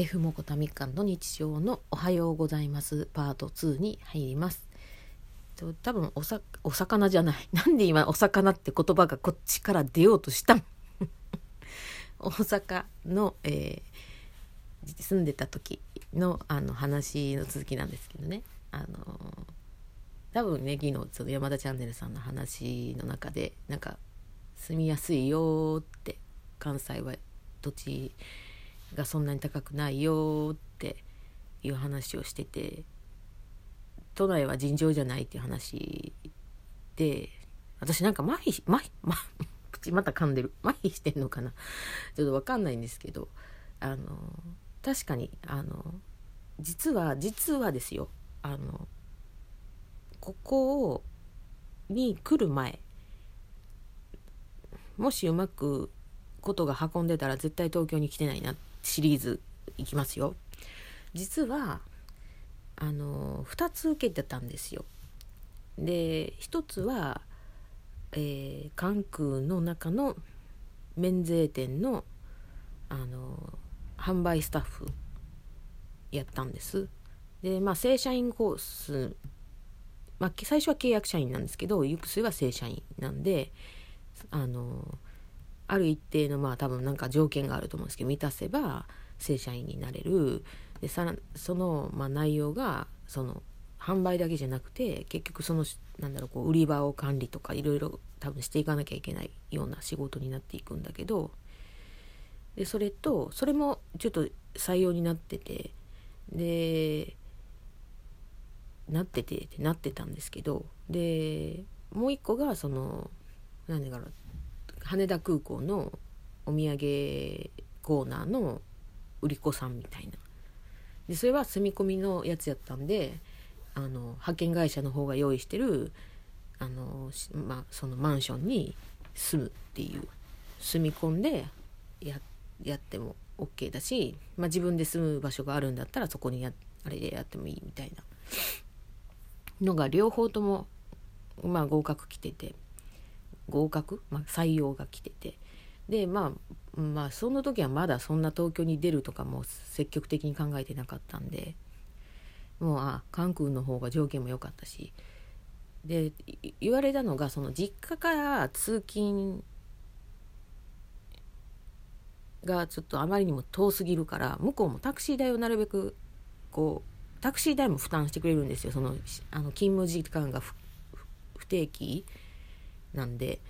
F モコタミカンの日常のおはようございます。パート2に入ります。と多分おさお魚じゃない。なんで今お魚って言葉がこっちから出ようとした 大阪の、えー、住んでた時のあの話の続きなんですけどね。あの多分ね昨日その山田チャンネルさんの話の中でなんか住みやすいよって関西は土地がそんなに高くないよっていう話をしてて都内は尋常じゃないっていう話で私なんか麻痺麻痺、ま、口また噛んでる。麻痺してんのかな。ちょっと分かんないんですけどあの確かにあの実は実はですよ。あのここに来る前もしうまくことが運んでたら絶対東京に来てないなっシリーズいきますよ。実はあの2つ受けてたんですよ。で1つは、えー、関空の中の免税店のあの販売スタッフやったんです。でまあ正社員コースまあ、最初は契約社員なんですけど行く末は正社員なんであのある一定のまあ多分なんか条件があると思うんですけど満たせば正社員になれる。でさそのまあ内容がその販売だけじゃなくて結局そのなんだろうこう売り場を管理とかいろいろ多分していかなきゃいけないような仕事になっていくんだけど。でそれとそれもちょっと採用になっててでなっててってなってたんですけど。でもう一個がその何だろう羽田空港のお土産コーナーの売り子さんみたいな。でそれは住み込みのやつやったんであの派遣会社の方が用意してるあの、ま、そのマンションに住むっていう住み込んでややっても OK だし、ま、自分で住む場所があるんだったらそこにやあれでやってもいいみたいなのが両方とも、まあ、合格来てて。合格、まあ、採用が来てて。でまあまあその時はまだそんな東京に出るとかも積極的に考えてなかったんでもうあ関空の方が条件も良かったし。で言われたのがその実家から通勤がちょっとあまりにも遠すぎるから向こうもタクシー代をなるべくこうタクシー代も負担してくれるんですよ。そのあの勤務時間が不定期。なんで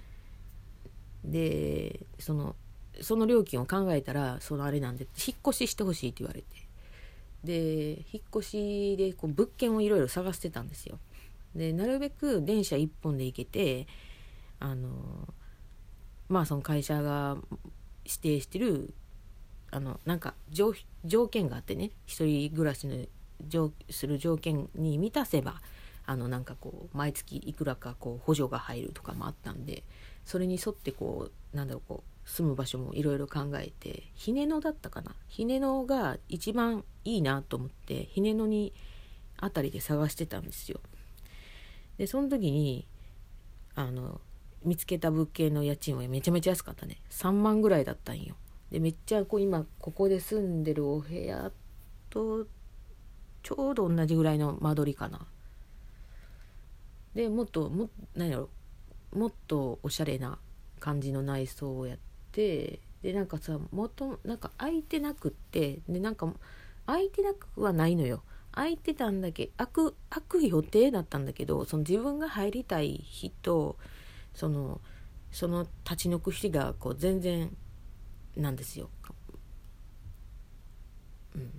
でそのその料金を考えたらそのあれなんで引っ越ししてほしいって言われて。で引っ越しでこう物件をいろいろ探してたんですよ。でなるべく電車1本で行けてあのまあその会社が指定してるあのなんか条件があってね一人暮らしのする条件に満たせばあのなんかこう毎月いくらかこう補助が入るとかもあったんでそれに沿ってこうなんだろうこう住む場所もいろいろ考えてひねのだったかな？ひねのが一番いいなと思ってひねのに辺りで探してたんですよ。でその時にあの見つけた物件の家賃はめちゃめちゃ安かったね3万ぐらいだったんよ。でめっちゃこう今ここで住んでるお部屋とちょうど同じぐらいの間取りかなでもっとも何やろもっとおしゃれな感じの内装をやってでなんかさもとなんか空いてなくってでなんか空いてなくはないのよ。空いてたんだけ開く開く予定だったんだけどその自分が入りたい人そのその立ち退く日がこう全然なんですよ、うん、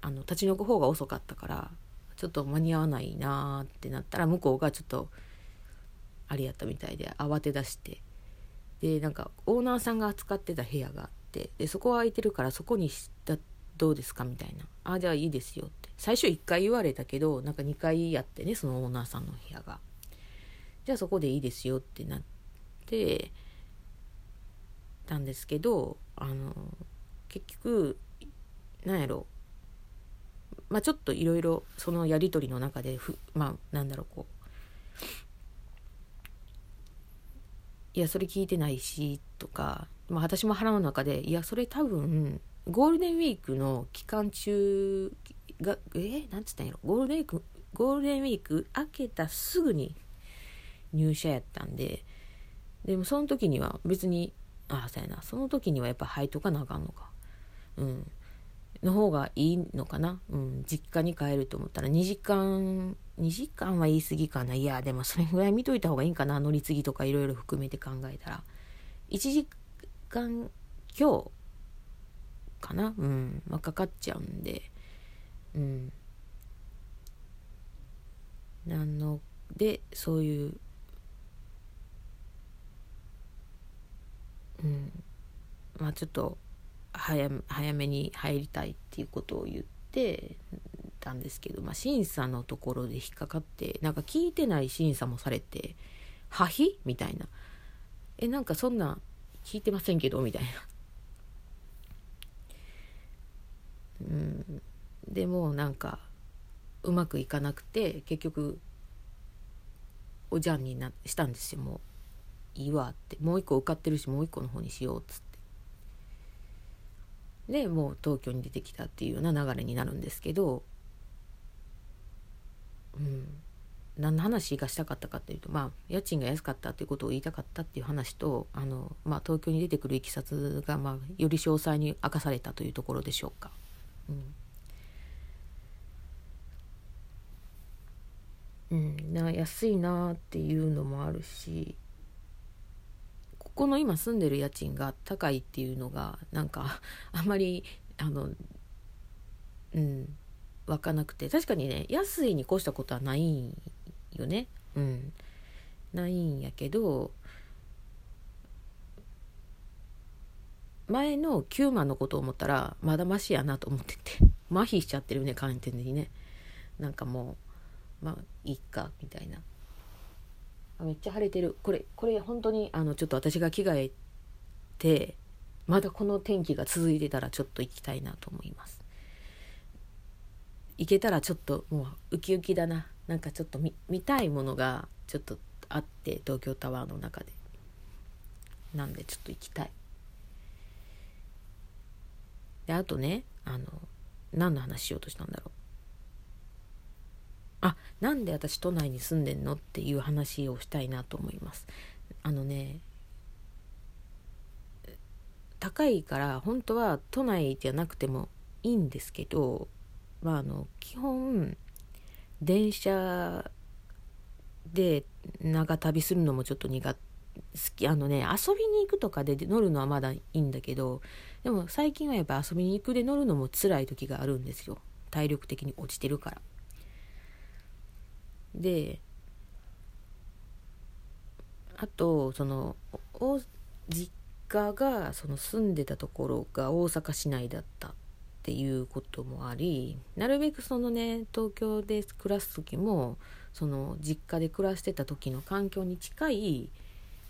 あの立ち退く方が遅かったから。ちょっと間に合わないなってなったら向こうがちょっとあれやったみたいで慌て出して。でなんかオーナーさんが扱ってた部屋があって。でそこは空いてるからそこにしたどうですかみたいな「ああじゃあいいですよ」って。最初1回言われたけどなんか2回やってねそのオーナーさんの部屋が。じゃあそこでいいですよってなってたんですけどあの結局なんやろ。まあ、ちょっといろいろそのやり取りの中でふまあなんだろうこう。いやそれ聞いてないしとか、まあ、私も腹の中でいやそれ多分ゴールデンウィークの期間中がえ？ー、なんつったんやろ？ゴールデンウィークゴールデンウィーク明けたすぐに入社やったんで。でもその時には別にああそうやな。その時にはやっぱ履いとかなあかんのか。うん。の方がいいのかな、うん、実家に帰ると思ったら。2時間2時間は言い過ぎかな。いやでもそれぐらい見といた方がいいかな。乗り継ぎとかいろいろ含めて考えたら。1時間今日かな？うん、まあ、かかっちゃうんで。うん。なのでそういううん。まあちょっと早早めに入りたいっていうことを言ってたんですけど、まあ、審査のところで引っかかってなんか聞いてない審査もされて「破否?」みたいな「えなんかそんな聞いてませんけど」みたいな。うん、でもなんかうまくいかなくて結局おじゃんになしたんですよもういいわってもう一個受かってるしもう一個の方にしようっつっでもう東京に出てきたっていうような流れになるんですけどうん。何の話がしたかったかっていうとまあ家賃が安かったっていうことを言いたかったっていう話とあの、まあ、東京に出てくるいきさつが、まあ、より詳細に明かされたというところでしょうか。うん。うん、な安いなっていうのもあるしこの今住んでる家賃が高いっていうのがなんか あんまりあのうん湧かなくて。確かにね安いに越したことはないよね。うん。ないんやけど前の9万のことを思ったらまだマシやなと思ってて。麻痺しちゃってるね完全にね。なんかもうまあいいかみたいな。めっちゃ晴れてる。これこれ本当にあのちょっと私が着替えてまだこの天気が続いてたらちょっと行きたいなと思います。行けたらちょっともうウキウキだな。なんかちょっと見見たいものがちょっとあって東京タワーの中で。なんでちょっと行きたい。であとねあの何の話しようとしたんだろう。あなんで私都内に住んでんのっていう話をしたいなと思います。あのね高いから本当は都内じゃなくてもいいんですけどまああの基本電車で長旅するのもちょっと苦手。好きあのね遊びに行くとかで乗るのはまだいいんだけどでも最近はやっぱ遊びに行くで乗るのも辛い時があるんですよ。体力的に落ちてるから。であとその実家がその住んでたところが大阪市内だったっていうこともありなるべくそのね東京で暮らす時もその実家で暮らしてた時の環境に近い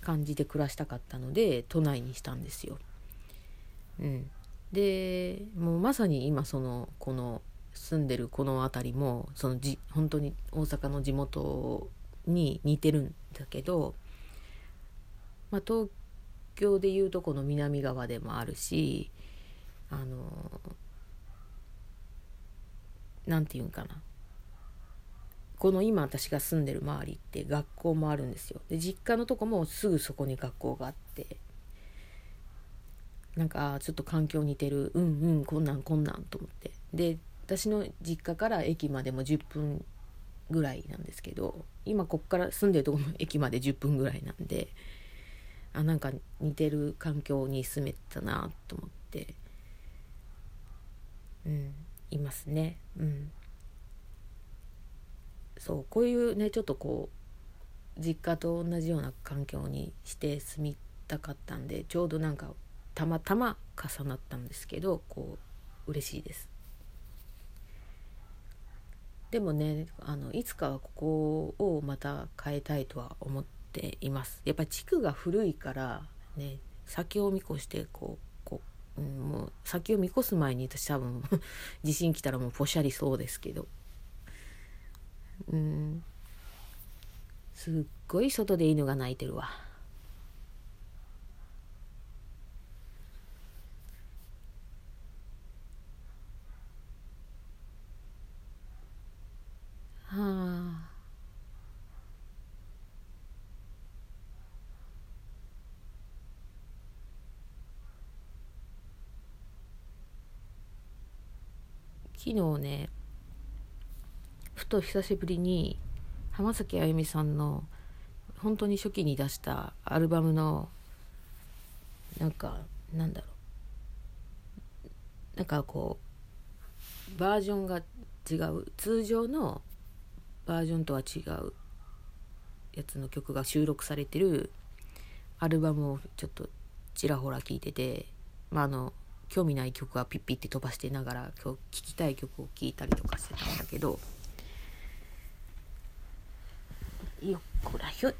感じで暮らしたかったので都内にしたんですよ。うん、でもうまさに今そのこの住んでるこの辺りもそのじ本当に大阪の地元に似てるんだけど、まあ、東京でいうとこの南側でもあるしあの何て言うんかな。この今私が住んでる周りって学校もあるんですよ。で実家のとこもすぐそこに学校があってなんかちょっと環境似てる。うんうんこんなんこんなんと思って。で私の実家から駅までも10分ぐらいなんですけど今こっから住んでるとこも駅まで10分ぐらいなんであなんか似てる環境に住めたなと思ってうんいますね。うん。そうこういうねちょっとこう実家と同じような環境にして住みたかったんでちょうどなんかたまたま重なったんですけどこう嬉しいです。でもねあのいつかはここをまた変えたいとは思っています。やっぱり地区が古いからね先を見越してこうこう、うん、もう先を見越す前に私多分 地震来たらもうポシャりそうですけど。うん。すっごい外で犬が鳴いてるわ。昨日ねふと久しぶりに浜崎あゆみさんの本当に初期に出したアルバムのなんかなんだろう。なんかこうバージョンが違う。通常のバージョンとは違うやつの曲が収録されてるアルバムをちょっとちらほら聴いててまああの興味ない曲はピッピって飛ばしてながら今日聴きたい曲を聴いたりとかしてたんだけどよっこらひょい。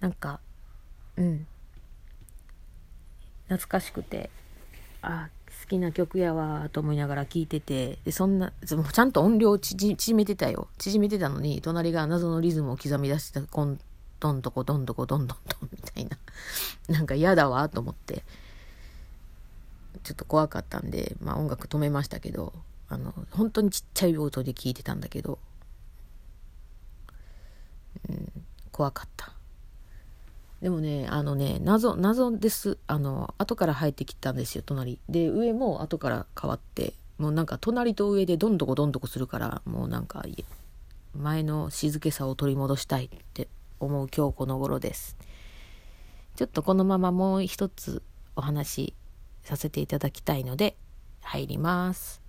なんかうん。懐かしくてあ好きな曲やわと思いながら聴いててでそんなちゃんと音量縮めてたよ。縮めてたのに隣が謎のリズムを刻み出してたコンどんどこどんどこどんどんどん みたいな。なんか嫌だわと思って。ちょっと怖かったんで、まあ、音楽止めましたけどあの本当にちっちゃい音で聞いてたんだけど、うん、怖かった。でもねあのね謎謎です。あの後から入ってきたんですよ隣。で上も後から変わってもうなんか隣と上でどんどこどんどこするからもうなんか前の静けさを取り戻したいって思う今日この頃です。ちょっとこのままもう一つお話しさせていただきたいので入ります。